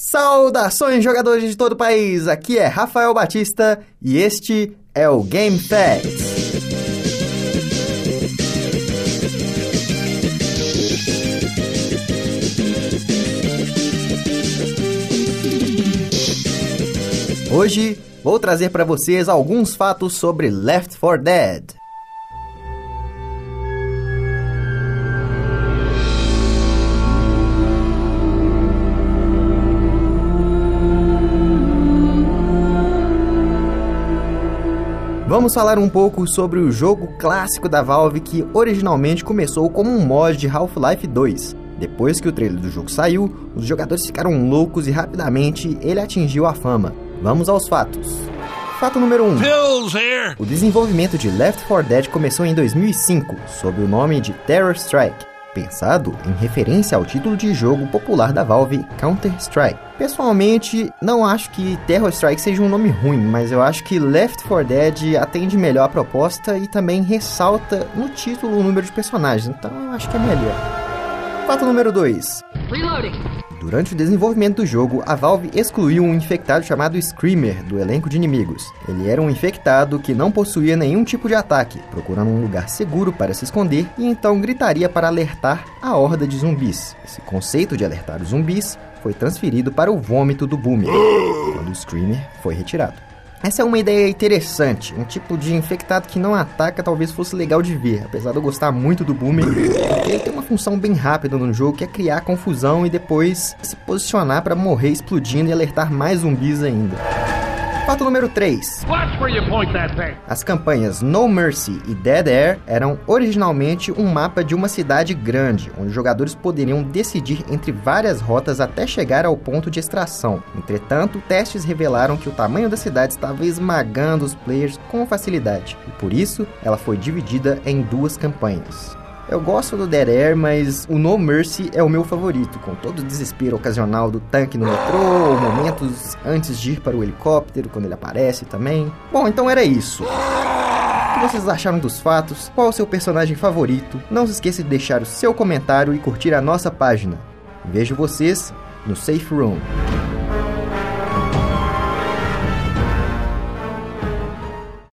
Saudações, jogadores de todo o país! Aqui é Rafael Batista e este é o Game Facts. Hoje vou trazer para vocês alguns fatos sobre Left 4 Dead. Vamos falar um pouco sobre o jogo clássico da Valve que originalmente começou como um mod de Half-Life 2. Depois que o trailer do jogo saiu, os jogadores ficaram loucos e rapidamente ele atingiu a fama. Vamos aos fatos. Fato número 1. Um. O desenvolvimento de Left 4 Dead começou em 2005, sob o nome de Terror Strike pensado em referência ao título de jogo popular da Valve, Counter-Strike. Pessoalmente, não acho que Terror Strike seja um nome ruim, mas eu acho que Left 4 Dead atende melhor a proposta e também ressalta no título o número de personagens, então eu acho que é melhor. Fato número 2. Durante o desenvolvimento do jogo, a Valve excluiu um infectado chamado Screamer do elenco de inimigos. Ele era um infectado que não possuía nenhum tipo de ataque, procurando um lugar seguro para se esconder e então gritaria para alertar a horda de zumbis. Esse conceito de alertar os zumbis foi transferido para o vômito do Boomer, quando o Screamer foi retirado. Essa é uma ideia interessante, um tipo de infectado que não ataca talvez fosse legal de ver, apesar de eu gostar muito do Boomer, ele tem uma função bem rápida no jogo que é criar confusão e depois se posicionar para morrer explodindo e alertar mais zumbis ainda. Fato número 3. As campanhas No Mercy e Dead Air eram originalmente um mapa de uma cidade grande, onde os jogadores poderiam decidir entre várias rotas até chegar ao ponto de extração. Entretanto, testes revelaram que o tamanho da cidade estava esmagando os players com facilidade, e por isso ela foi dividida em duas campanhas. Eu gosto do Dead Air, mas o No Mercy é o meu favorito, com todo o desespero ocasional do tanque no metrô, momentos antes de ir para o helicóptero, quando ele aparece também. Bom, então era isso. O que vocês acharam dos fatos? Qual o seu personagem favorito? Não se esqueça de deixar o seu comentário e curtir a nossa página. Vejo vocês no Safe Room.